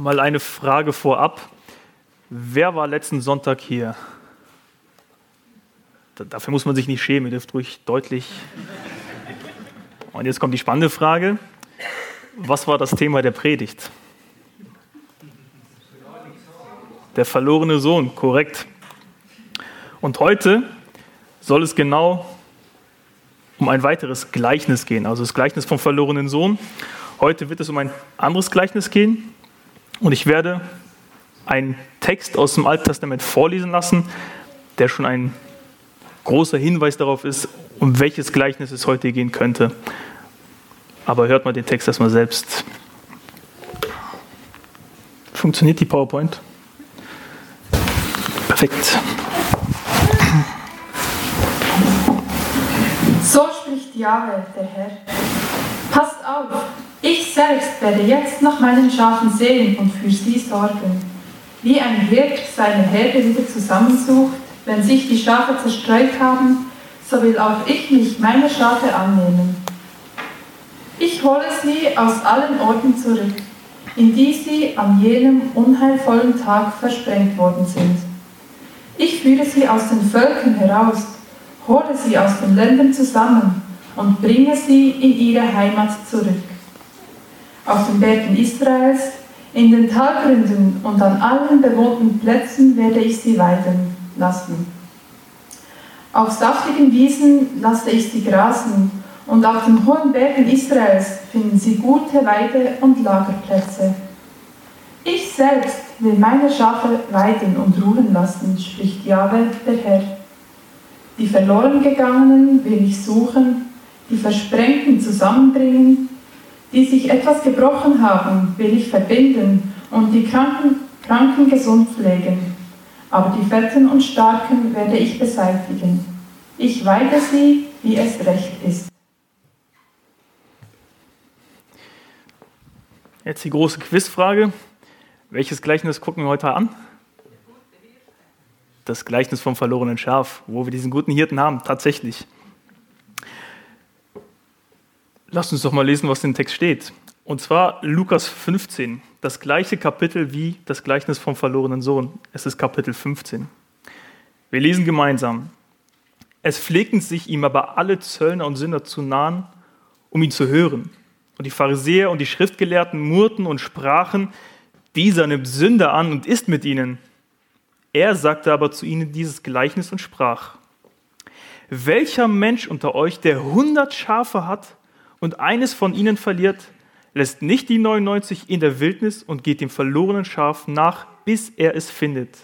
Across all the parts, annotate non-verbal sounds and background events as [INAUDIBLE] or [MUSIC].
Mal eine Frage vorab. Wer war letzten Sonntag hier? Dafür muss man sich nicht schämen, ihr dürft ruhig deutlich. Und jetzt kommt die spannende Frage. Was war das Thema der Predigt? Der verlorene Sohn, korrekt. Und heute soll es genau um ein weiteres Gleichnis gehen, also das Gleichnis vom verlorenen Sohn. Heute wird es um ein anderes Gleichnis gehen und ich werde einen Text aus dem Alten Testament vorlesen lassen, der schon ein großer Hinweis darauf ist, um welches Gleichnis es heute gehen könnte. Aber hört mal den Text erstmal selbst. Funktioniert die PowerPoint? Perfekt. So spricht Jahwe, der Herr. Passt auf, selbst werde jetzt nach meinen Schafen sehen und für sie sorgen. Wie ein Hirt seine Herde wieder zusammensucht, wenn sich die Schafe zerstreut haben, so will auch ich mich meiner Schafe annehmen. Ich hole sie aus allen Orten zurück, in die sie an jenem unheilvollen Tag versprengt worden sind. Ich führe sie aus den Völkern heraus, hole sie aus den Ländern zusammen und bringe sie in ihre Heimat zurück. Auf den Bergen Israels, in den Talgründen und an allen bewohnten Plätzen werde ich sie weiden lassen. Auf saftigen Wiesen lasse ich sie grasen, und auf den hohen Bergen Israels finden sie gute Weide- und Lagerplätze. Ich selbst will meine Schafe weiden und ruhen lassen, spricht Jahwe, der Herr. Die verloren gegangenen will ich suchen, die Versprengten zusammenbringen, die sich etwas gebrochen haben, will ich verbinden und die Kranken, Kranken gesund pflegen aber die Fetten und Starken werde ich beseitigen. Ich weide sie, wie es recht ist. Jetzt die große Quizfrage. Welches Gleichnis gucken wir heute an? Das Gleichnis vom verlorenen Schaf, wo wir diesen guten Hirten haben, tatsächlich. Lasst uns doch mal lesen, was dem Text steht. Und zwar Lukas 15, das gleiche Kapitel wie das Gleichnis vom verlorenen Sohn. Es ist Kapitel 15. Wir lesen gemeinsam. Es pflegten sich ihm aber alle Zöllner und Sünder zu nahen, um ihn zu hören. Und die Pharisäer und die Schriftgelehrten murrten und sprachen, dieser nimmt Sünder an und isst mit ihnen. Er sagte aber zu ihnen dieses Gleichnis und sprach, welcher Mensch unter euch, der hundert Schafe hat und eines von ihnen verliert, lässt nicht die 99 in der Wildnis und geht dem verlorenen Schaf nach, bis er es findet.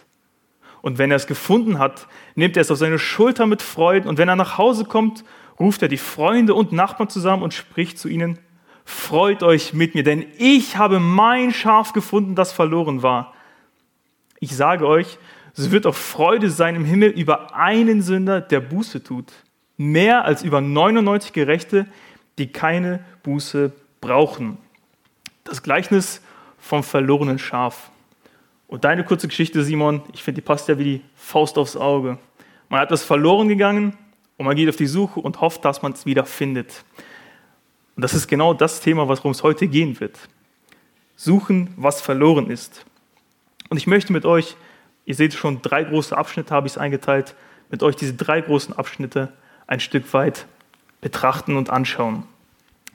Und wenn er es gefunden hat, nimmt er es auf seine Schulter mit Freuden und wenn er nach Hause kommt, ruft er die Freunde und Nachbarn zusammen und spricht zu ihnen, freut euch mit mir, denn ich habe mein Schaf gefunden, das verloren war. Ich sage euch, es wird auch Freude sein im Himmel über einen Sünder, der Buße tut, mehr als über 99 Gerechte, die keine Buße brauchen. Das Gleichnis vom verlorenen Schaf. Und deine kurze Geschichte, Simon, ich finde, die passt ja wie die Faust aufs Auge. Man hat das verloren gegangen und man geht auf die Suche und hofft, dass man es wieder findet. Und das ist genau das Thema, worum es heute gehen wird. Suchen, was verloren ist. Und ich möchte mit euch, ihr seht schon, drei große Abschnitte habe ich es eingeteilt, mit euch diese drei großen Abschnitte ein Stück weit betrachten und anschauen.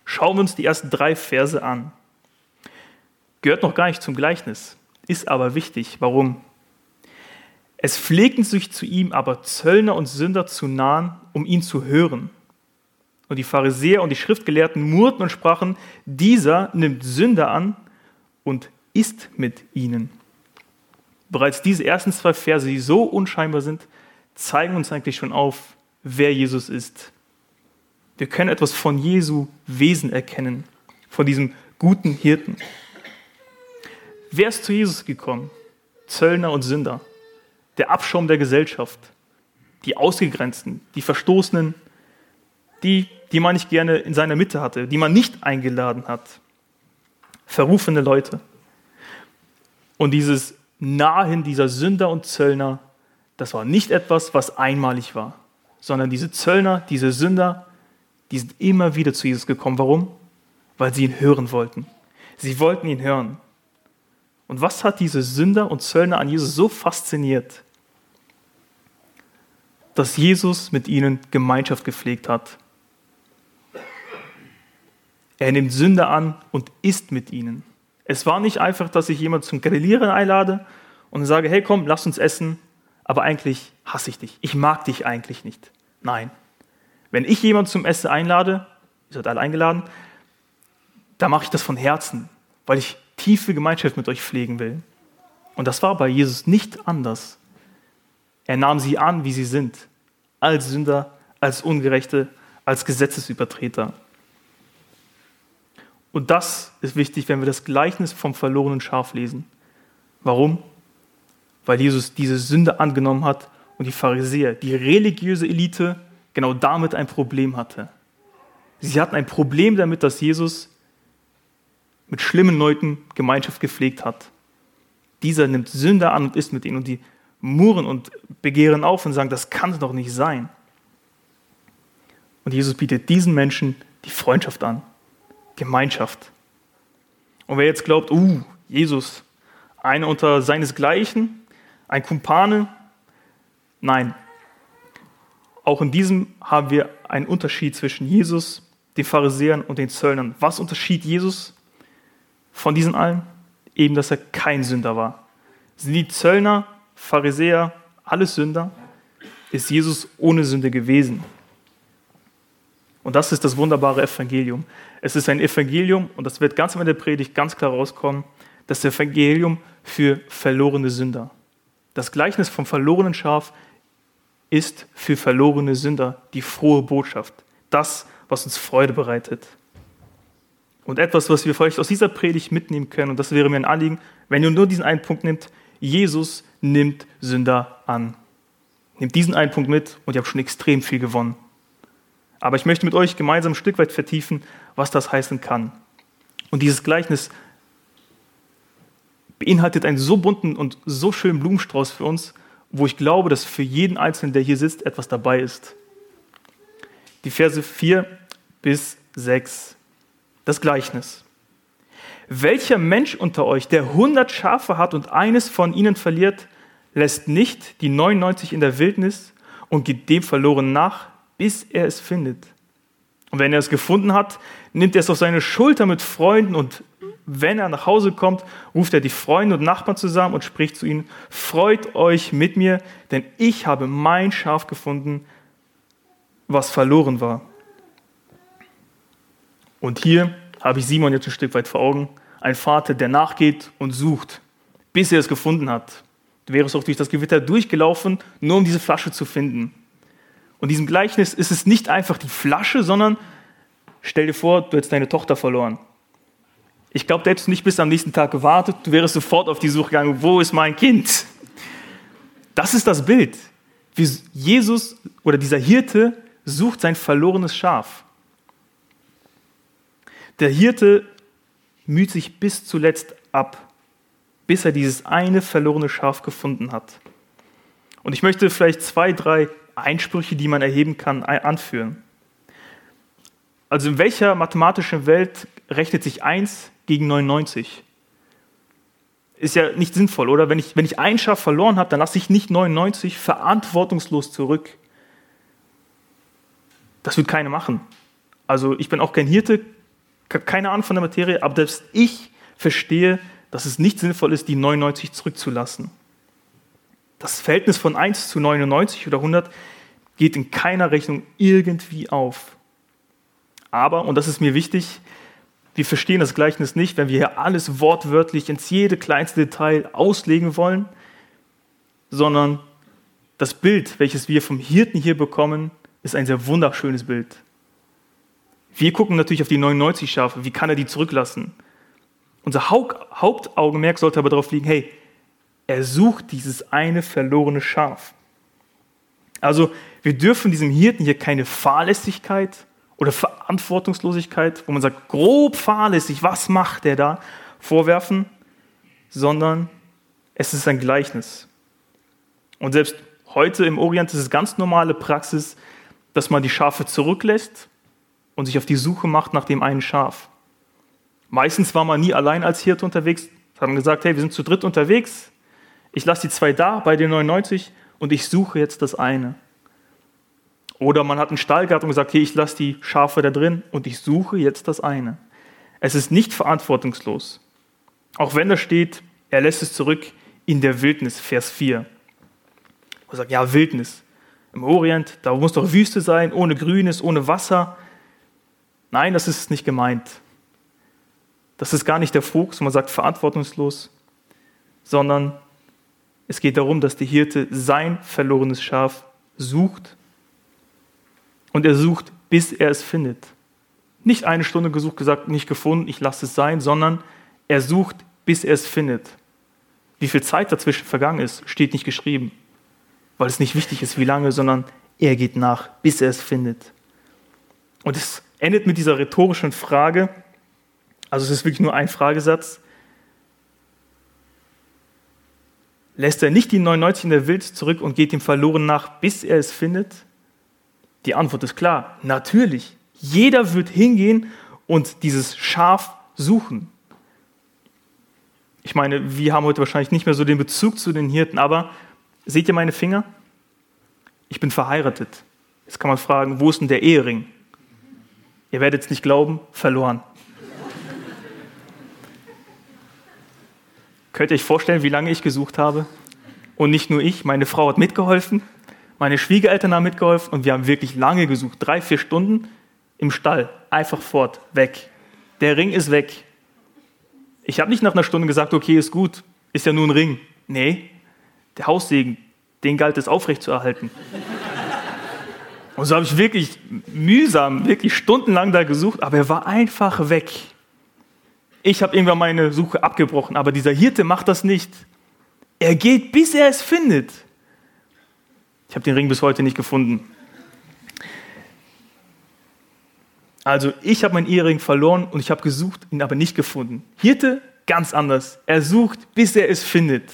Schauen wir uns die ersten drei Verse an. Gehört noch gar nicht zum Gleichnis, ist aber wichtig. Warum? Es pflegten sich zu ihm aber Zöllner und Sünder zu nahen, um ihn zu hören. Und die Pharisäer und die Schriftgelehrten murrten und sprachen, dieser nimmt Sünder an und isst mit ihnen. Bereits diese ersten zwei Verse, die so unscheinbar sind, zeigen uns eigentlich schon auf, wer Jesus ist. Wir können etwas von Jesu Wesen erkennen, von diesem guten Hirten. Wer ist zu Jesus gekommen? Zöllner und Sünder, der Abschaum der Gesellschaft, die Ausgegrenzten, die Verstoßenen, die, die man nicht gerne in seiner Mitte hatte, die man nicht eingeladen hat. Verrufene Leute. Und dieses Nahen dieser Sünder und Zöllner, das war nicht etwas, was einmalig war, sondern diese Zöllner, diese Sünder, die sind immer wieder zu Jesus gekommen. Warum? Weil sie ihn hören wollten. Sie wollten ihn hören. Und was hat diese Sünder und Zöllner an Jesus so fasziniert? Dass Jesus mit ihnen Gemeinschaft gepflegt hat. Er nimmt Sünder an und isst mit ihnen. Es war nicht einfach, dass ich jemanden zum Grillieren einlade und sage, hey komm, lass uns essen, aber eigentlich hasse ich dich. Ich mag dich eigentlich nicht. Nein. Wenn ich jemanden zum Essen einlade, ihr seid alle eingeladen, dann mache ich das von Herzen, weil ich tiefe Gemeinschaft mit euch pflegen will. Und das war bei Jesus nicht anders. Er nahm sie an, wie sie sind, als Sünder, als Ungerechte, als Gesetzesübertreter. Und das ist wichtig, wenn wir das Gleichnis vom verlorenen Schaf lesen. Warum? Weil Jesus diese Sünde angenommen hat und die Pharisäer, die religiöse Elite, genau damit ein Problem hatte. Sie hatten ein Problem damit, dass Jesus mit schlimmen Leuten Gemeinschaft gepflegt hat. Dieser nimmt Sünder an und isst mit ihnen und die murren und begehren auf und sagen, das kann doch nicht sein. Und Jesus bietet diesen Menschen die Freundschaft an, Gemeinschaft. Und wer jetzt glaubt, uh, Jesus, einer unter seinesgleichen, ein Kumpane, nein. Auch in diesem haben wir einen Unterschied zwischen Jesus, den Pharisäern und den Zöllnern. Was unterschied Jesus von diesen allen? Eben, dass er kein Sünder war. Sind die Zöllner, Pharisäer, alles Sünder? Ist Jesus ohne Sünde gewesen? Und das ist das wunderbare Evangelium. Es ist ein Evangelium, und das wird ganz am Ende der Predigt ganz klar rauskommen, das Evangelium für verlorene Sünder. Das Gleichnis vom verlorenen Schaf ist für verlorene Sünder die frohe Botschaft. Das, was uns Freude bereitet. Und etwas, was wir vielleicht aus dieser Predigt mitnehmen können, und das wäre mir ein Anliegen, wenn ihr nur diesen einen Punkt nimmt, Jesus nimmt Sünder an. Nehmt diesen einen Punkt mit und ihr habt schon extrem viel gewonnen. Aber ich möchte mit euch gemeinsam ein Stück weit vertiefen, was das heißen kann. Und dieses Gleichnis beinhaltet einen so bunten und so schönen Blumenstrauß für uns, wo ich glaube, dass für jeden Einzelnen, der hier sitzt, etwas dabei ist. Die Verse 4 bis 6. Das Gleichnis. Welcher Mensch unter euch, der 100 Schafe hat und eines von ihnen verliert, lässt nicht die 99 in der Wildnis und geht dem Verlorenen nach, bis er es findet. Und wenn er es gefunden hat, nimmt er es auf seine Schulter mit Freunden und wenn er nach Hause kommt, ruft er die Freunde und Nachbarn zusammen und spricht zu ihnen, freut euch mit mir, denn ich habe mein Schaf gefunden, was verloren war. Und hier habe ich Simon jetzt ein Stück weit vor Augen, ein Vater, der nachgeht und sucht, bis er es gefunden hat. Du wärst auch durch das Gewitter durchgelaufen, nur um diese Flasche zu finden. Und diesem Gleichnis ist es nicht einfach die Flasche, sondern stell dir vor, du hättest deine Tochter verloren. Ich glaube, du hättest nicht bis am nächsten Tag gewartet, du wärst sofort auf die Suche gegangen, wo ist mein Kind? Das ist das Bild. Wie Jesus oder dieser Hirte sucht sein verlorenes Schaf. Der Hirte müht sich bis zuletzt ab, bis er dieses eine verlorene Schaf gefunden hat. Und ich möchte vielleicht zwei, drei Einsprüche, die man erheben kann, anführen. Also in welcher mathematischen Welt rechnet sich 1 gegen 99? Ist ja nicht sinnvoll, oder? Wenn ich, wenn ich ein Schaf verloren habe, dann lasse ich nicht 99 verantwortungslos zurück. Das wird keiner machen. Also ich bin auch kein Hirte, keine Ahnung von der Materie, aber selbst ich verstehe, dass es nicht sinnvoll ist, die 99 zurückzulassen. Das Verhältnis von 1 zu 99 oder 100 geht in keiner Rechnung irgendwie auf. Aber, und das ist mir wichtig, wir verstehen das Gleichnis nicht, wenn wir hier alles wortwörtlich ins jede kleinste Detail auslegen wollen, sondern das Bild, welches wir vom Hirten hier bekommen, ist ein sehr wunderschönes Bild. Wir gucken natürlich auf die 99 Schafe, wie kann er die zurücklassen? Unser Hauptaugenmerk sollte aber darauf liegen, hey, er sucht dieses eine verlorene Schaf. Also wir dürfen diesem Hirten hier keine Fahrlässigkeit oder Verantwortungslosigkeit, wo man sagt, grob fahrlässig, was macht der da, vorwerfen, sondern es ist ein Gleichnis. Und selbst heute im Orient ist es ganz normale Praxis, dass man die Schafe zurücklässt und sich auf die Suche macht nach dem einen Schaf. Meistens war man nie allein als Hirte unterwegs, Haben gesagt, hey, wir sind zu dritt unterwegs. Ich lasse die zwei da bei den 99 und ich suche jetzt das eine. Oder man hat einen Stall gehabt und gesagt, hey, ich lasse die Schafe da drin und ich suche jetzt das eine. Es ist nicht verantwortungslos. Auch wenn da steht, er lässt es zurück in der Wildnis, Vers 4. Man sagt, ja, Wildnis. Im Orient, da muss doch Wüste sein, ohne Grünes, ohne Wasser. Nein, das ist nicht gemeint. Das ist gar nicht der Fokus, man sagt verantwortungslos, sondern es geht darum, dass der Hirte sein verlorenes Schaf sucht und er sucht, bis er es findet. Nicht eine Stunde gesucht, gesagt, nicht gefunden, ich lasse es sein, sondern er sucht, bis er es findet. Wie viel Zeit dazwischen vergangen ist, steht nicht geschrieben, weil es nicht wichtig ist, wie lange, sondern er geht nach, bis er es findet. Und es endet mit dieser rhetorischen Frage, also es ist wirklich nur ein Fragesatz. Lässt er nicht die 99 in der Wild zurück und geht dem Verloren nach, bis er es findet? Die Antwort ist klar, natürlich. Jeder wird hingehen und dieses Schaf suchen. Ich meine, wir haben heute wahrscheinlich nicht mehr so den Bezug zu den Hirten, aber seht ihr meine Finger? Ich bin verheiratet. Jetzt kann man fragen, wo ist denn der Ehering? Ihr werdet es nicht glauben, verloren. Könnt ihr euch vorstellen, wie lange ich gesucht habe? Und nicht nur ich, meine Frau hat mitgeholfen, meine Schwiegereltern haben mitgeholfen und wir haben wirklich lange gesucht. Drei, vier Stunden im Stall, einfach fort, weg. Der Ring ist weg. Ich habe nicht nach einer Stunde gesagt, okay, ist gut, ist ja nur ein Ring. Nee, der Haussegen, den galt es aufrechtzuerhalten. [LAUGHS] Und so habe ich wirklich mühsam, wirklich stundenlang da gesucht, aber er war einfach weg. Ich habe irgendwann meine Suche abgebrochen, aber dieser Hirte macht das nicht. Er geht, bis er es findet. Ich habe den Ring bis heute nicht gefunden. Also ich habe meinen Ehering verloren und ich habe gesucht, ihn aber nicht gefunden. Hirte ganz anders. Er sucht, bis er es findet.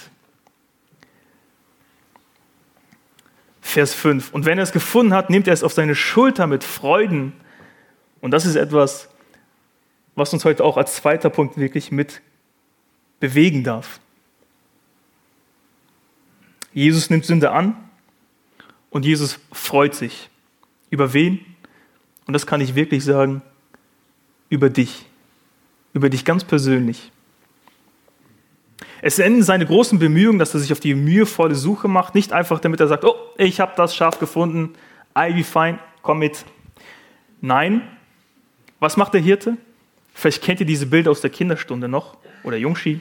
Vers 5. Und wenn er es gefunden hat, nimmt er es auf seine Schulter mit Freuden. Und das ist etwas, was uns heute auch als zweiter Punkt wirklich mit bewegen darf. Jesus nimmt Sünde an und Jesus freut sich. Über wen? Und das kann ich wirklich sagen, über dich. Über dich ganz persönlich. Es enden seine großen Bemühungen, dass er sich auf die mühevolle Suche macht, nicht einfach damit er sagt, oh, ich habe das Schaf gefunden, Ivy fein, komm mit. Nein, was macht der Hirte? Vielleicht kennt ihr diese Bilder aus der Kinderstunde noch oder Jungschi.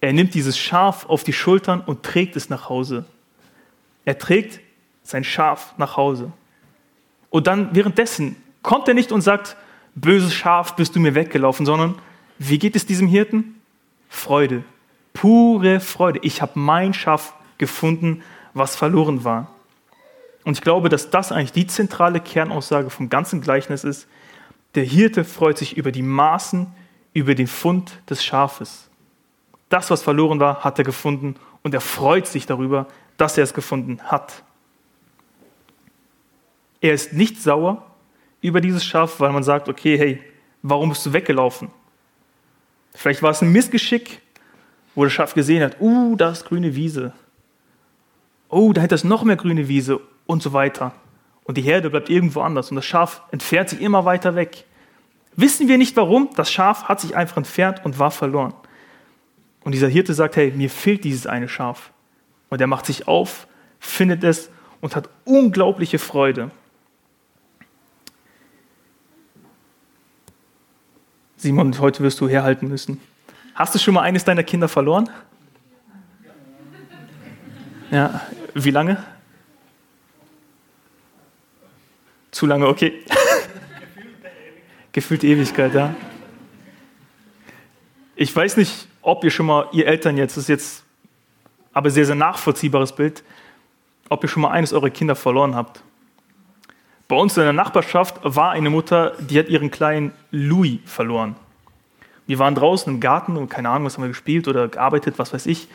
Er nimmt dieses Schaf auf die Schultern und trägt es nach Hause. Er trägt sein Schaf nach Hause. Und dann währenddessen kommt er nicht und sagt, böses Schaf, bist du mir weggelaufen, sondern wie geht es diesem Hirten? Freude, pure Freude. Ich habe mein Schaf gefunden, was verloren war. Und ich glaube, dass das eigentlich die zentrale Kernaussage vom ganzen Gleichnis ist, der Hirte freut sich über die Maßen, über den Fund des Schafes. Das, was verloren war, hat er gefunden und er freut sich darüber, dass er es gefunden hat. Er ist nicht sauer über dieses Schaf, weil man sagt, okay, hey, warum bist du weggelaufen? Vielleicht war es ein Missgeschick, wo das Schaf gesehen hat, uh, da ist grüne Wiese. Oh, da hätte es noch mehr grüne Wiese und so weiter und die Herde bleibt irgendwo anders und das Schaf entfernt sich immer weiter weg. Wissen wir nicht warum, das Schaf hat sich einfach entfernt und war verloren. Und dieser Hirte sagt, hey, mir fehlt dieses eine Schaf. Und er macht sich auf, findet es und hat unglaubliche Freude. Simon, heute wirst du herhalten müssen. Hast du schon mal eines deiner Kinder verloren? Ja, wie lange? Zu lange, okay. [LAUGHS] Gefühlte Ewigkeit, ja. Ich weiß nicht, ob ihr schon mal, ihr Eltern jetzt, das ist jetzt aber sehr, sehr nachvollziehbares Bild, ob ihr schon mal eines eurer Kinder verloren habt. Bei uns in der Nachbarschaft war eine Mutter, die hat ihren kleinen Louis verloren. Wir waren draußen im Garten und keine Ahnung, was haben wir gespielt oder gearbeitet, was weiß ich.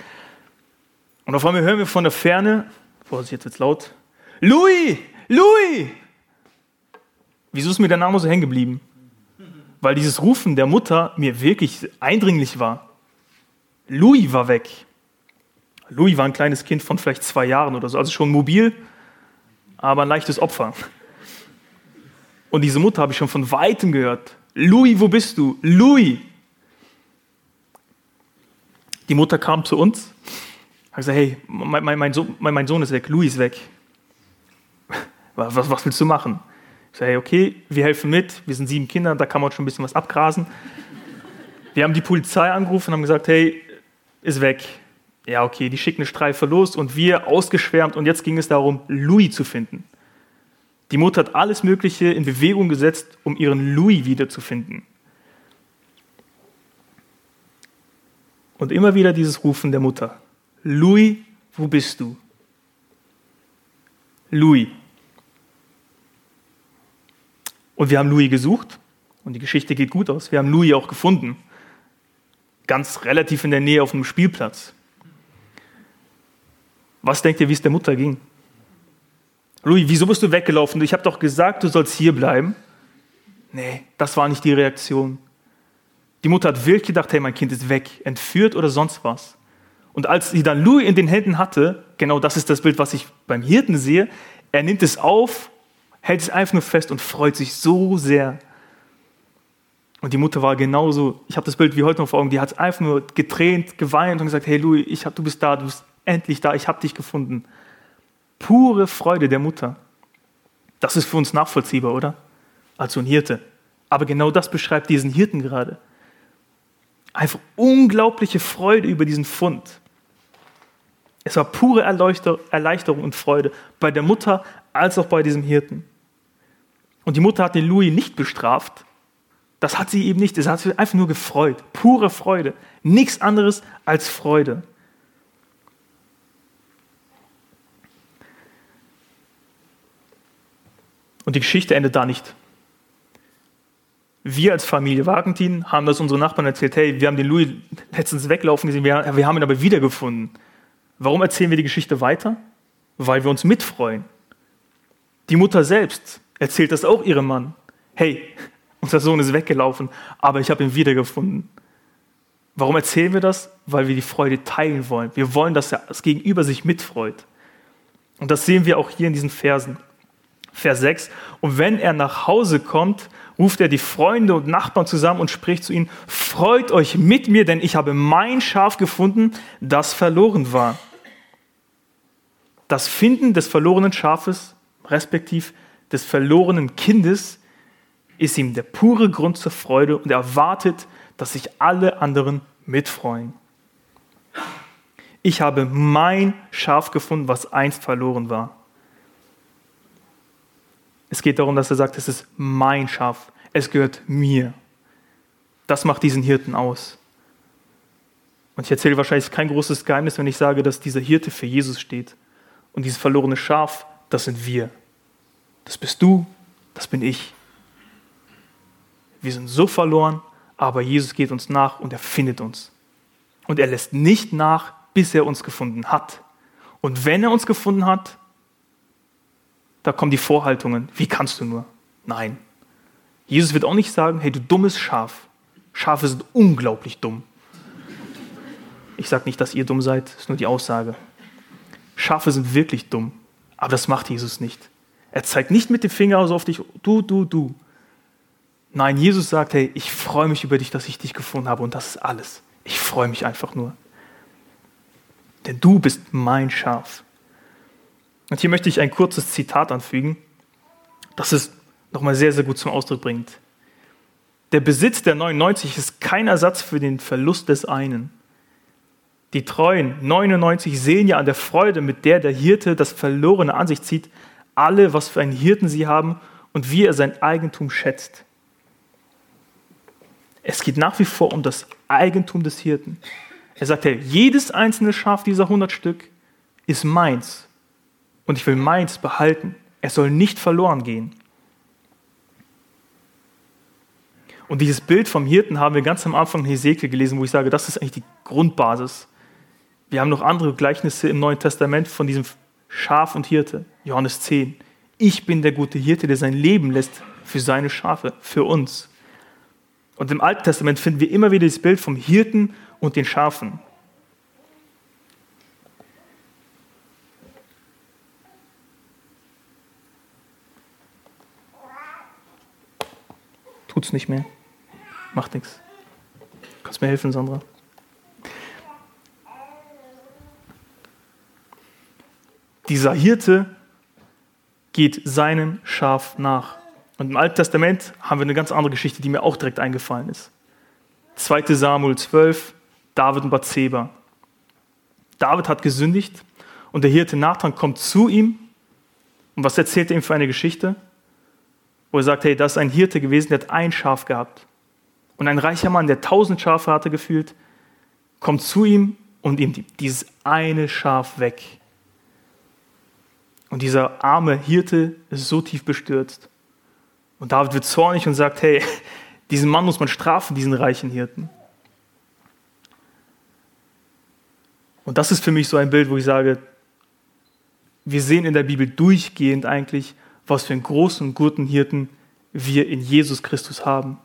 Und auf einmal hören wir von der Ferne, Vorsicht, jetzt wird's laut, Louis, Louis! Wieso ist mir der Name so hängen geblieben? Weil dieses Rufen der Mutter mir wirklich eindringlich war. Louis war weg. Louis war ein kleines Kind von vielleicht zwei Jahren oder so, also schon mobil, aber ein leichtes Opfer. Und diese Mutter habe ich schon von weitem gehört. Louis, wo bist du? Louis! Die Mutter kam zu uns, hat gesagt, hey, mein, mein, mein, Sohn, mein, Sohn, ist weg, Louis ist weg. Was, was willst du machen? Ich sage, hey, okay, wir helfen mit, wir sind sieben Kinder, da kann man schon ein bisschen was abgrasen. Wir haben die Polizei angerufen und haben gesagt, hey, ist weg. Ja, okay, die schicken eine Streife los und wir ausgeschwärmt und jetzt ging es darum, Louis zu finden. Die Mutter hat alles Mögliche in Bewegung gesetzt, um ihren Louis wiederzufinden. Und immer wieder dieses Rufen der Mutter. Louis, wo bist du? Louis. Und wir haben Louis gesucht und die Geschichte geht gut aus. Wir haben Louis auch gefunden. Ganz relativ in der Nähe auf einem Spielplatz. Was denkt ihr, wie es der Mutter ging? Louis, wieso bist du weggelaufen? Ich habe doch gesagt, du sollst hier bleiben. Nee, das war nicht die Reaktion. Die Mutter hat wirklich gedacht, hey, mein Kind ist weg, entführt oder sonst was. Und als sie dann Louis in den Händen hatte, genau das ist das Bild, was ich beim Hirten sehe, er nimmt es auf, hält es einfach nur fest und freut sich so sehr. Und die Mutter war genauso, ich habe das Bild wie heute noch vor Augen, die hat einfach nur getränt, geweint und gesagt, hey Louis, ich hab, du bist da, du bist endlich da, ich habe dich gefunden pure Freude der Mutter. Das ist für uns nachvollziehbar, oder? Als so ein Hirte. Aber genau das beschreibt diesen Hirten gerade. Einfach unglaubliche Freude über diesen Fund. Es war pure Erleichterung und Freude bei der Mutter als auch bei diesem Hirten. Und die Mutter hat den Louis nicht bestraft. Das hat sie eben nicht. Es hat sich einfach nur gefreut. Pure Freude. Nichts anderes als Freude. Und die Geschichte endet da nicht. Wir als Familie Wagentin haben das unseren Nachbarn erzählt, hey, wir haben den Louis letztens weglaufen gesehen, wir, wir haben ihn aber wiedergefunden. Warum erzählen wir die Geschichte weiter? Weil wir uns mitfreuen. Die Mutter selbst erzählt das auch ihrem Mann. Hey, [LAUGHS] unser Sohn ist weggelaufen, aber ich habe ihn wiedergefunden. Warum erzählen wir das? Weil wir die Freude teilen wollen. Wir wollen, dass das Gegenüber sich mitfreut. Und das sehen wir auch hier in diesen Versen. Vers 6. Und wenn er nach Hause kommt, ruft er die Freunde und Nachbarn zusammen und spricht zu ihnen, freut euch mit mir, denn ich habe mein Schaf gefunden, das verloren war. Das Finden des verlorenen Schafes, respektiv des verlorenen Kindes, ist ihm der pure Grund zur Freude und er erwartet, dass sich alle anderen mitfreuen. Ich habe mein Schaf gefunden, was einst verloren war. Es geht darum, dass er sagt, es ist mein Schaf, es gehört mir. Das macht diesen Hirten aus. Und ich erzähle wahrscheinlich kein großes Geheimnis, wenn ich sage, dass dieser Hirte für Jesus steht. Und dieses verlorene Schaf, das sind wir. Das bist du, das bin ich. Wir sind so verloren, aber Jesus geht uns nach und er findet uns. Und er lässt nicht nach, bis er uns gefunden hat. Und wenn er uns gefunden hat, da kommen die Vorhaltungen. Wie kannst du nur? Nein. Jesus wird auch nicht sagen, hey, du dummes Schaf. Schafe sind unglaublich dumm. Ich sage nicht, dass ihr dumm seid, ist nur die Aussage. Schafe sind wirklich dumm, aber das macht Jesus nicht. Er zeigt nicht mit dem Finger so auf dich, du, du, du. Nein, Jesus sagt, hey, ich freue mich über dich, dass ich dich gefunden habe und das ist alles. Ich freue mich einfach nur. Denn du bist mein Schaf. Und hier möchte ich ein kurzes Zitat anfügen, das es nochmal sehr, sehr gut zum Ausdruck bringt. Der Besitz der 99 ist kein Ersatz für den Verlust des einen. Die treuen 99 sehen ja an der Freude, mit der der Hirte das Verlorene an sich zieht, alle, was für einen Hirten sie haben und wie er sein Eigentum schätzt. Es geht nach wie vor um das Eigentum des Hirten. Er sagt, hey, jedes einzelne Schaf dieser 100 Stück ist meins und ich will meins behalten. Es soll nicht verloren gehen. Und dieses Bild vom Hirten haben wir ganz am Anfang in Hesekiel gelesen, wo ich sage, das ist eigentlich die Grundbasis. Wir haben noch andere Gleichnisse im Neuen Testament von diesem Schaf und Hirte. Johannes 10. Ich bin der gute Hirte, der sein Leben lässt für seine Schafe, für uns. Und im Alten Testament finden wir immer wieder das Bild vom Hirten und den Schafen. Tut's nicht mehr. Macht nichts. Kannst mir helfen, Sandra? Dieser Hirte geht seinem Schaf nach. Und im Alten Testament haben wir eine ganz andere Geschichte, die mir auch direkt eingefallen ist. 2. Samuel 12, David und Bathseba. David hat gesündigt und der Hirte Nathan kommt zu ihm. Und was erzählt er ihm für eine Geschichte? Wo er sagt, hey, das ist ein Hirte gewesen, der hat ein Schaf gehabt. Und ein reicher Mann, der tausend Schafe hatte gefühlt, kommt zu ihm und ihm dieses eine Schaf weg. Und dieser arme Hirte ist so tief bestürzt. Und David wird zornig und sagt, hey, [LAUGHS] diesen Mann muss man strafen, diesen reichen Hirten. Und das ist für mich so ein Bild, wo ich sage, wir sehen in der Bibel durchgehend eigentlich, was für einen großen und guten Hirten wir in Jesus Christus haben,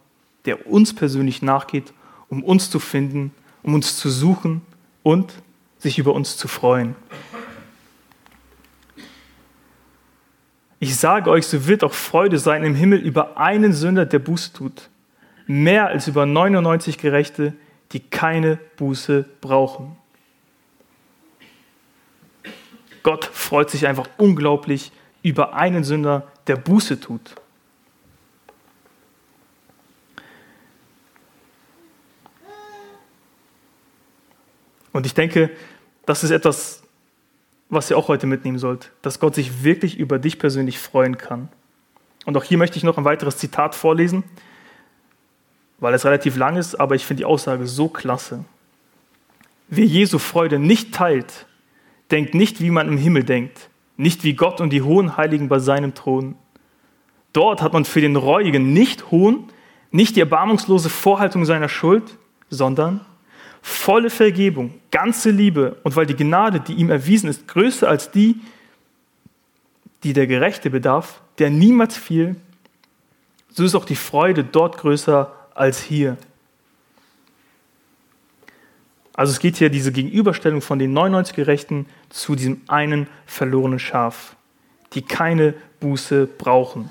der uns persönlich nachgeht, um uns zu finden, um uns zu suchen und sich über uns zu freuen. Ich sage euch, so wird auch Freude sein im Himmel über einen Sünder, der Buße tut, mehr als über 99 Gerechte, die keine Buße brauchen. Gott freut sich einfach unglaublich über einen Sünder, der Buße tut. Und ich denke, das ist etwas, was ihr auch heute mitnehmen sollt, dass Gott sich wirklich über dich persönlich freuen kann. Und auch hier möchte ich noch ein weiteres Zitat vorlesen, weil es relativ lang ist, aber ich finde die Aussage so klasse. Wer Jesu Freude nicht teilt, denkt nicht, wie man im Himmel denkt, nicht wie Gott und die hohen Heiligen bei seinem Thron. Dort hat man für den Reuigen nicht Hohn, nicht die erbarmungslose Vorhaltung seiner Schuld, sondern volle Vergebung, ganze Liebe und weil die Gnade, die ihm erwiesen ist, größer als die, die der Gerechte bedarf, der niemals fiel, so ist auch die Freude dort größer als hier. Also es geht hier diese Gegenüberstellung von den 99 Gerechten zu diesem einen verlorenen Schaf, die keine Buße brauchen.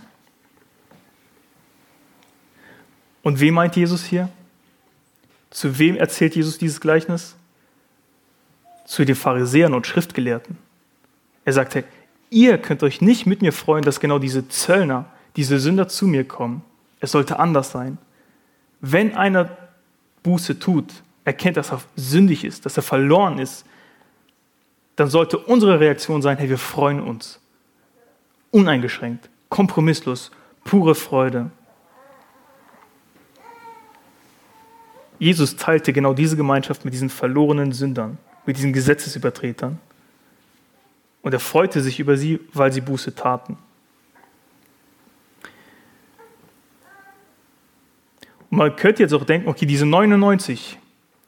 Und wem meint Jesus hier? Zu wem erzählt Jesus dieses Gleichnis? Zu den Pharisäern und Schriftgelehrten. Er sagt, hey, ihr könnt euch nicht mit mir freuen, dass genau diese Zöllner, diese Sünder zu mir kommen. Es sollte anders sein. Wenn einer Buße tut, erkennt, dass er sündig ist, dass er verloren ist, dann sollte unsere Reaktion sein, hey, wir freuen uns. Uneingeschränkt, kompromisslos, pure Freude. Jesus teilte genau diese Gemeinschaft mit diesen verlorenen Sündern, mit diesen Gesetzesübertretern. Und er freute sich über sie, weil sie Buße taten. Und man könnte jetzt auch denken, okay, diese 99,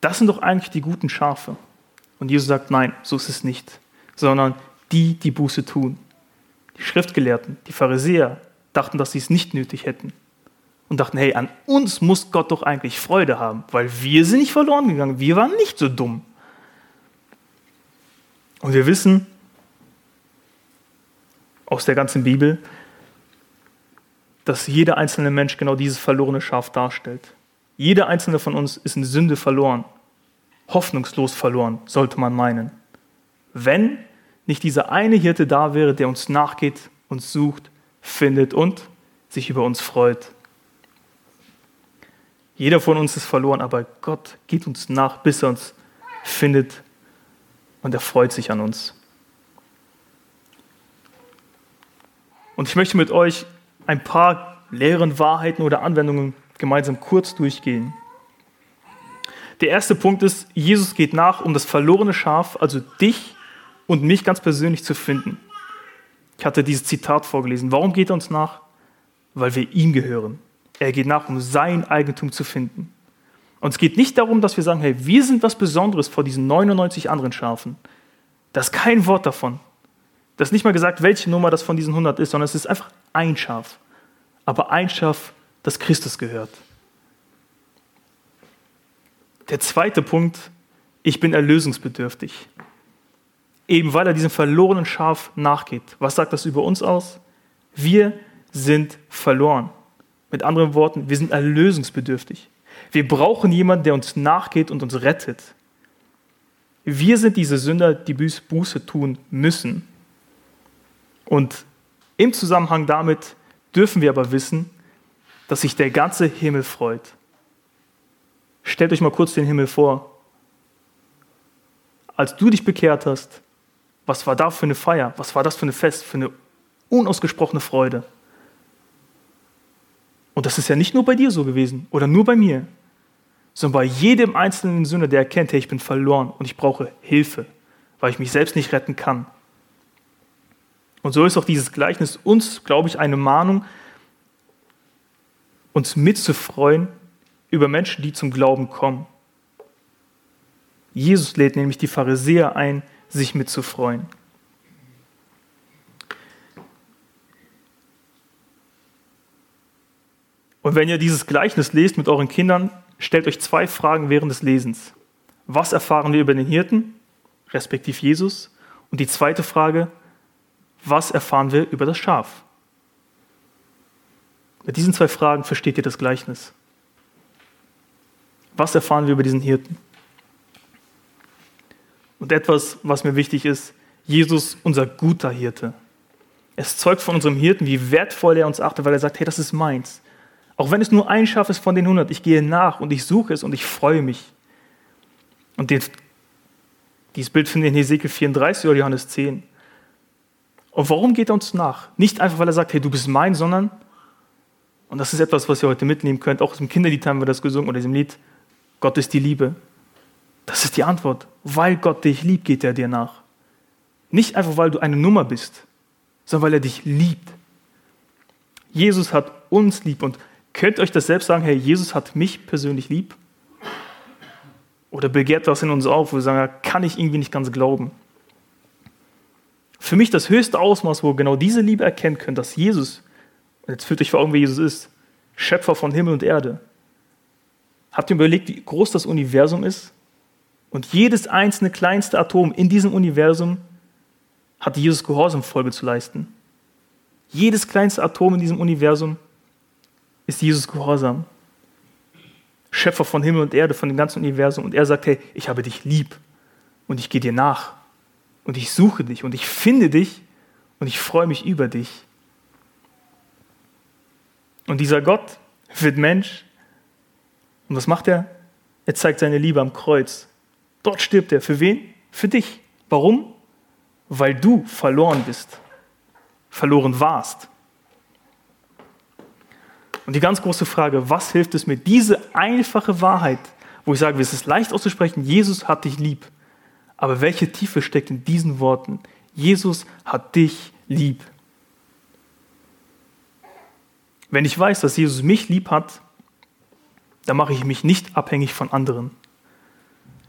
das sind doch eigentlich die guten Schafe. Und Jesus sagt, nein, so ist es nicht, sondern die, die Buße tun. Die Schriftgelehrten, die Pharisäer dachten, dass sie es nicht nötig hätten und dachten, hey, an uns muss Gott doch eigentlich Freude haben, weil wir sind nicht verloren gegangen, wir waren nicht so dumm. Und wir wissen aus der ganzen Bibel, dass jeder einzelne Mensch genau dieses verlorene Schaf darstellt. Jeder einzelne von uns ist in Sünde verloren hoffnungslos verloren, sollte man meinen. Wenn nicht dieser eine Hirte da wäre, der uns nachgeht, uns sucht, findet und sich über uns freut. Jeder von uns ist verloren, aber Gott geht uns nach, bis er uns findet und er freut sich an uns. Und ich möchte mit euch ein paar leeren Wahrheiten oder Anwendungen gemeinsam kurz durchgehen. Der erste Punkt ist, Jesus geht nach, um das verlorene Schaf, also dich und mich ganz persönlich zu finden. Ich hatte dieses Zitat vorgelesen. Warum geht er uns nach? Weil wir ihm gehören. Er geht nach, um sein Eigentum zu finden. Und es geht nicht darum, dass wir sagen, hey, wir sind was Besonderes vor diesen 99 anderen Schafen. Das ist kein Wort davon. Das ist nicht mal gesagt, welche Nummer das von diesen 100 ist, sondern es ist einfach ein Schaf. Aber ein Schaf, das Christus gehört. Der zweite Punkt, ich bin erlösungsbedürftig. Eben weil er diesem verlorenen Schaf nachgeht. Was sagt das über uns aus? Wir sind verloren. Mit anderen Worten, wir sind erlösungsbedürftig. Wir brauchen jemanden, der uns nachgeht und uns rettet. Wir sind diese Sünder, die Buße tun müssen. Und im Zusammenhang damit dürfen wir aber wissen, dass sich der ganze Himmel freut. Stellt euch mal kurz den Himmel vor. Als du dich bekehrt hast, was war da für eine Feier? Was war das für ein Fest? Für eine unausgesprochene Freude. Und das ist ja nicht nur bei dir so gewesen oder nur bei mir, sondern bei jedem einzelnen Sünder, der erkennt, hey, ich bin verloren und ich brauche Hilfe, weil ich mich selbst nicht retten kann. Und so ist auch dieses Gleichnis uns, glaube ich, eine Mahnung, uns mitzufreuen über Menschen, die zum Glauben kommen. Jesus lädt nämlich die Pharisäer ein, sich mitzufreuen. Und wenn ihr dieses Gleichnis lest mit euren Kindern, stellt euch zwei Fragen während des Lesens. Was erfahren wir über den Hirten, respektiv Jesus? Und die zweite Frage, was erfahren wir über das Schaf? Mit diesen zwei Fragen versteht ihr das Gleichnis. Was erfahren wir über diesen Hirten? Und etwas, was mir wichtig ist, Jesus, unser guter Hirte. Es zeugt von unserem Hirten, wie wertvoll er uns achtet, weil er sagt, hey, das ist meins. Auch wenn es nur ein Schaf ist von den 100, ich gehe nach und ich suche es und ich freue mich. Und den, dieses Bild findet ihr in Hesekiel 34 oder Johannes 10. Und warum geht er uns nach? Nicht einfach, weil er sagt, hey, du bist mein, sondern, und das ist etwas, was ihr heute mitnehmen könnt, auch im Kinderlied haben wir das gesungen oder im Lied, Gott ist die Liebe. Das ist die Antwort. Weil Gott dich liebt, geht er dir nach. Nicht einfach, weil du eine Nummer bist, sondern weil er dich liebt. Jesus hat uns lieb und könnt euch das selbst sagen, hey, Jesus hat mich persönlich lieb? Oder begehrt das in uns auf, wo wir sagen, kann ich irgendwie nicht ganz glauben für mich das höchste Ausmaß, wo genau diese Liebe erkennen können, dass Jesus, jetzt fühlt euch vor Augen, wie Jesus ist, Schöpfer von Himmel und Erde. Habt ihr überlegt, wie groß das Universum ist? Und jedes einzelne kleinste Atom in diesem Universum hat Jesus Gehorsam Folge zu leisten. Jedes kleinste Atom in diesem Universum ist Jesus Gehorsam. Schöpfer von Himmel und Erde, von dem ganzen Universum. Und er sagt, hey, ich habe dich lieb und ich gehe dir nach und ich suche dich und ich finde dich und ich freue mich über dich. Und dieser Gott wird Mensch. Und was macht er? Er zeigt seine Liebe am Kreuz. Dort stirbt er. Für wen? Für dich. Warum? Weil du verloren bist. Verloren warst. Und die ganz große Frage, was hilft es mir, diese einfache Wahrheit, wo ich sage, es ist leicht auszusprechen, Jesus hat dich lieb. Aber welche Tiefe steckt in diesen Worten? Jesus hat dich lieb. Wenn ich weiß, dass Jesus mich lieb hat, dann mache ich mich nicht abhängig von anderen.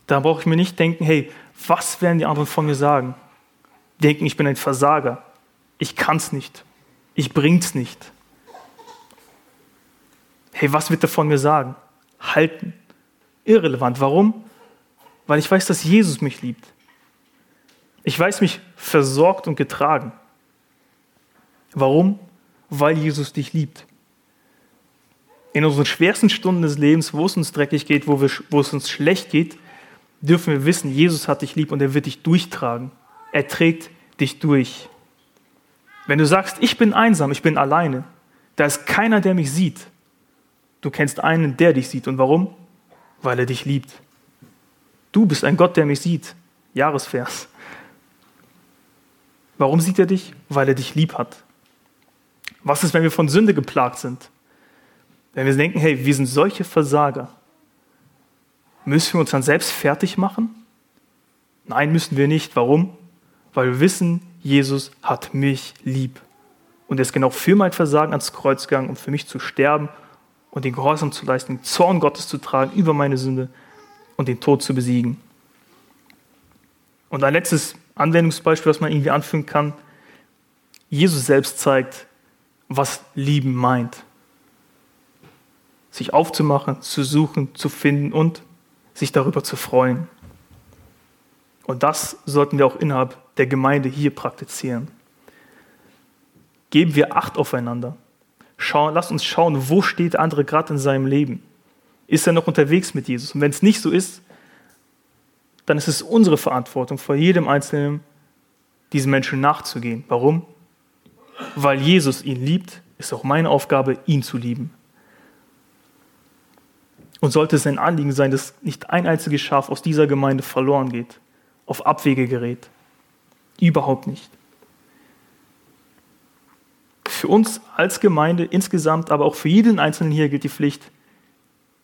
Da brauche ich mir nicht denken, hey, was werden die anderen von mir sagen? Denken, ich bin ein Versager. Ich kann es nicht. Ich bring's nicht. Hey, was wird er von mir sagen? Halten. Irrelevant. Warum? weil ich weiß, dass Jesus mich liebt. Ich weiß mich versorgt und getragen. Warum? Weil Jesus dich liebt. In unseren schwersten Stunden des Lebens, wo es uns dreckig geht, wo, wir, wo es uns schlecht geht, dürfen wir wissen, Jesus hat dich lieb und er wird dich durchtragen. Er trägt dich durch. Wenn du sagst, ich bin einsam, ich bin alleine, da ist keiner, der mich sieht. Du kennst einen, der dich sieht. Und warum? Weil er dich liebt. Du bist ein Gott, der mich sieht. Jahresvers. Warum sieht er dich? Weil er dich lieb hat. Was ist, wenn wir von Sünde geplagt sind? Wenn wir denken, hey, wir sind solche Versager, müssen wir uns dann selbst fertig machen? Nein, müssen wir nicht. Warum? Weil wir wissen, Jesus hat mich lieb. Und er ist genau für mein Versagen ans Kreuz gegangen, um für mich zu sterben und den Gehorsam zu leisten, den Zorn Gottes zu tragen über meine Sünde, und den Tod zu besiegen. Und ein letztes Anwendungsbeispiel, was man irgendwie anführen kann. Jesus selbst zeigt, was lieben meint. Sich aufzumachen, zu suchen, zu finden und sich darüber zu freuen. Und das sollten wir auch innerhalb der Gemeinde hier praktizieren. Geben wir Acht aufeinander. Schau, lasst uns schauen, wo steht der andere gerade in seinem Leben. Ist er noch unterwegs mit Jesus? Und wenn es nicht so ist, dann ist es unsere Verantwortung, vor jedem Einzelnen diesen Menschen nachzugehen. Warum? Weil Jesus ihn liebt, ist auch meine Aufgabe, ihn zu lieben. Und sollte es ein Anliegen sein, dass nicht ein einziges Schaf aus dieser Gemeinde verloren geht, auf Abwege gerät. Überhaupt nicht. Für uns als Gemeinde insgesamt, aber auch für jeden Einzelnen hier gilt die Pflicht,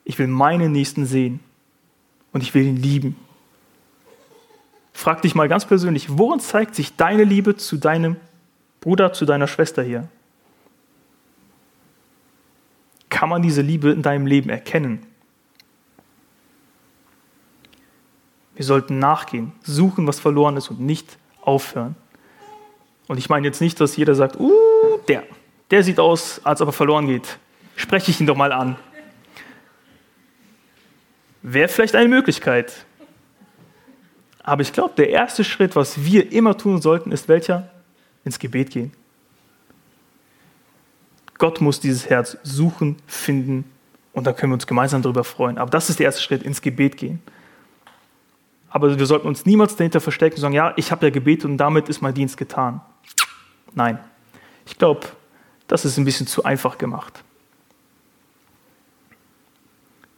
ich will meinen Nächsten sehen und ich will ihn lieben. Frag dich mal ganz persönlich, worin zeigt sich deine Liebe zu deinem Bruder, zu deiner Schwester hier? Kann man diese Liebe in deinem Leben erkennen? Wir sollten nachgehen, suchen, was verloren ist und nicht aufhören. Und ich meine jetzt nicht, dass jeder sagt, uh, der, der sieht aus, als ob er verloren geht. Spreche ich ihn doch mal an. Wäre vielleicht eine Möglichkeit. Aber ich glaube, der erste Schritt, was wir immer tun sollten, ist welcher? Ins Gebet gehen. Gott muss dieses Herz suchen, finden und dann können wir uns gemeinsam darüber freuen. Aber das ist der erste Schritt, ins Gebet gehen. Aber wir sollten uns niemals dahinter verstecken und sagen, ja, ich habe ja gebetet und damit ist mein Dienst getan. Nein, ich glaube, das ist ein bisschen zu einfach gemacht.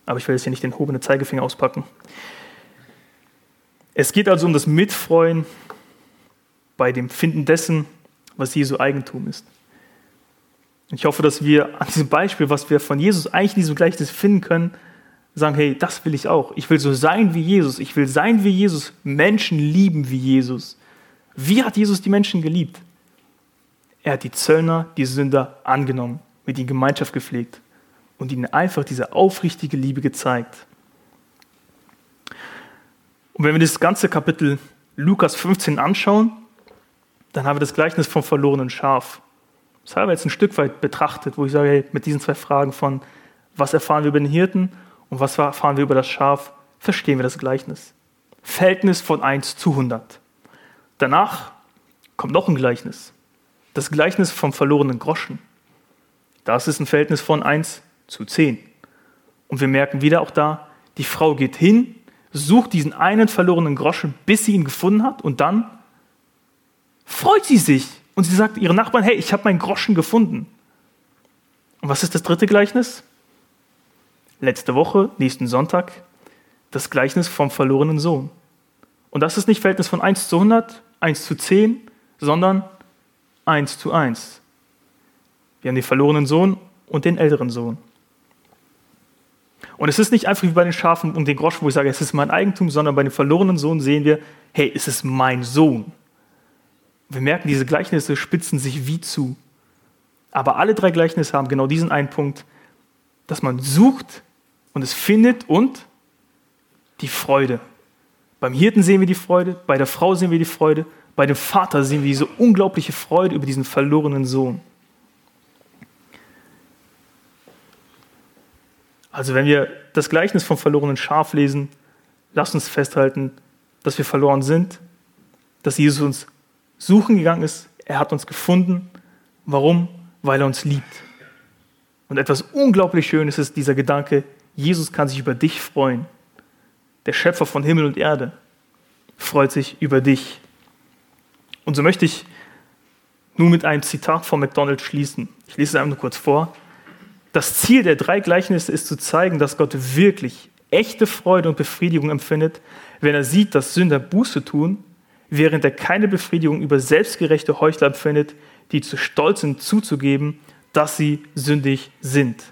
Aber ich will jetzt hier nicht den hobenen Zeigefinger auspacken. Es geht also um das Mitfreuen bei dem Finden dessen, was Jesu Eigentum ist. Ich hoffe, dass wir an diesem Beispiel, was wir von Jesus eigentlich in diesem Gleichnis finden können, sagen, hey, das will ich auch. Ich will so sein wie Jesus. Ich will sein wie Jesus. Menschen lieben wie Jesus. Wie hat Jesus die Menschen geliebt? Er hat die Zöllner, die Sünder angenommen, mit ihnen Gemeinschaft gepflegt und ihnen einfach diese aufrichtige Liebe gezeigt. Und wenn wir das ganze Kapitel Lukas 15 anschauen, dann haben wir das Gleichnis vom verlorenen Schaf. Das haben wir jetzt ein Stück weit betrachtet, wo ich sage, hey, mit diesen zwei Fragen von, was erfahren wir über den Hirten und was erfahren wir über das Schaf, verstehen wir das Gleichnis. Verhältnis von 1 zu 100. Danach kommt noch ein Gleichnis. Das Gleichnis vom verlorenen Groschen. Das ist ein Verhältnis von 1 zu 10. Und wir merken wieder auch da, die Frau geht hin, sucht diesen einen verlorenen Groschen, bis sie ihn gefunden hat und dann freut sie sich und sie sagt ihren Nachbarn, hey, ich habe meinen Groschen gefunden. Und was ist das dritte Gleichnis? letzte Woche, nächsten Sonntag, das Gleichnis vom verlorenen Sohn. Und das ist nicht Verhältnis von 1 zu 100, 1 zu 10, sondern 1 zu 1. Wir haben den verlorenen Sohn und den älteren Sohn. Und es ist nicht einfach wie bei den Schafen und den Groschen, wo ich sage, es ist mein Eigentum, sondern bei dem verlorenen Sohn sehen wir, hey, es ist mein Sohn. Wir merken, diese Gleichnisse spitzen sich wie zu. Aber alle drei Gleichnisse haben genau diesen einen Punkt, dass man sucht und es findet und die Freude. Beim Hirten sehen wir die Freude, bei der Frau sehen wir die Freude, bei dem Vater sehen wir diese unglaubliche Freude über diesen verlorenen Sohn. Also wenn wir das Gleichnis vom verlorenen Schaf lesen, lasst uns festhalten, dass wir verloren sind, dass Jesus uns suchen gegangen ist, er hat uns gefunden. Warum? Weil er uns liebt. Und etwas unglaublich Schönes ist dieser Gedanke, Jesus kann sich über dich freuen. Der Schöpfer von Himmel und Erde freut sich über dich. Und so möchte ich nun mit einem Zitat von McDonald schließen. Ich lese es einem nur kurz vor. Das Ziel der drei Gleichnisse ist zu zeigen, dass Gott wirklich echte Freude und Befriedigung empfindet, wenn er sieht, dass Sünder Buße tun, während er keine Befriedigung über selbstgerechte Heuchler empfindet, die zu stolz sind zuzugeben, dass sie sündig sind.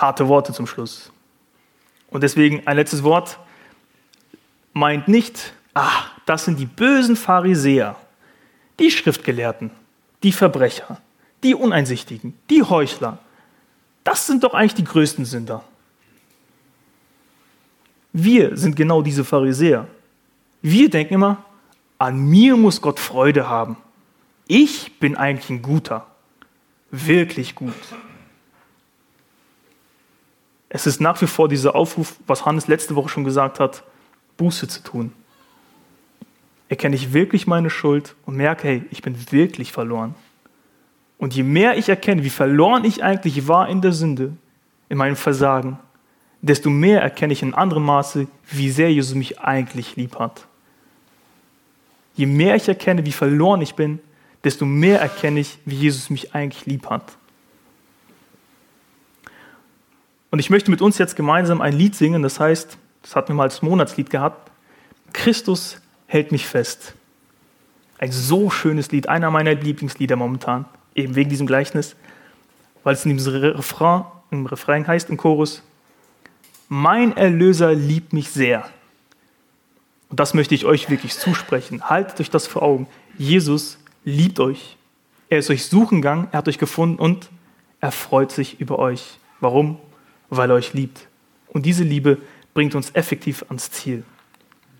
harte Worte zum Schluss. Und deswegen ein letztes Wort. Meint nicht, ach, das sind die bösen Pharisäer, die Schriftgelehrten, die Verbrecher, die Uneinsichtigen, die Heuchler. Das sind doch eigentlich die größten Sünder. Wir sind genau diese Pharisäer. Wir denken immer, an mir muss Gott Freude haben. Ich bin eigentlich ein guter, wirklich gut. Es ist nach wie vor dieser Aufruf, was Hannes letzte Woche schon gesagt hat, Buße zu tun. erkenne ich wirklich meine Schuld und merke, hey, ich bin wirklich verloren. Und je mehr ich erkenne, wie verloren ich eigentlich war in der Sünde, in meinem Versagen, desto mehr erkenne ich in anderem Maße, wie sehr Jesus mich eigentlich lieb hat. Je mehr ich erkenne, wie verloren ich bin, desto mehr erkenne ich, wie Jesus mich eigentlich lieb hat. Und ich möchte mit uns jetzt gemeinsam ein Lied singen, das heißt, das hatten wir mal als Monatslied gehabt, Christus hält mich fest. Ein so schönes Lied, einer meiner Lieblingslieder momentan eben wegen diesem Gleichnis, weil es in diesem Refrain, im Refrain heißt, im Chorus, mein Erlöser liebt mich sehr. Und das möchte ich euch wirklich zusprechen. Haltet euch das vor Augen. Jesus liebt euch. Er ist euch suchen gegangen, er hat euch gefunden und er freut sich über euch. Warum? Weil er euch liebt. Und diese Liebe bringt uns effektiv ans Ziel.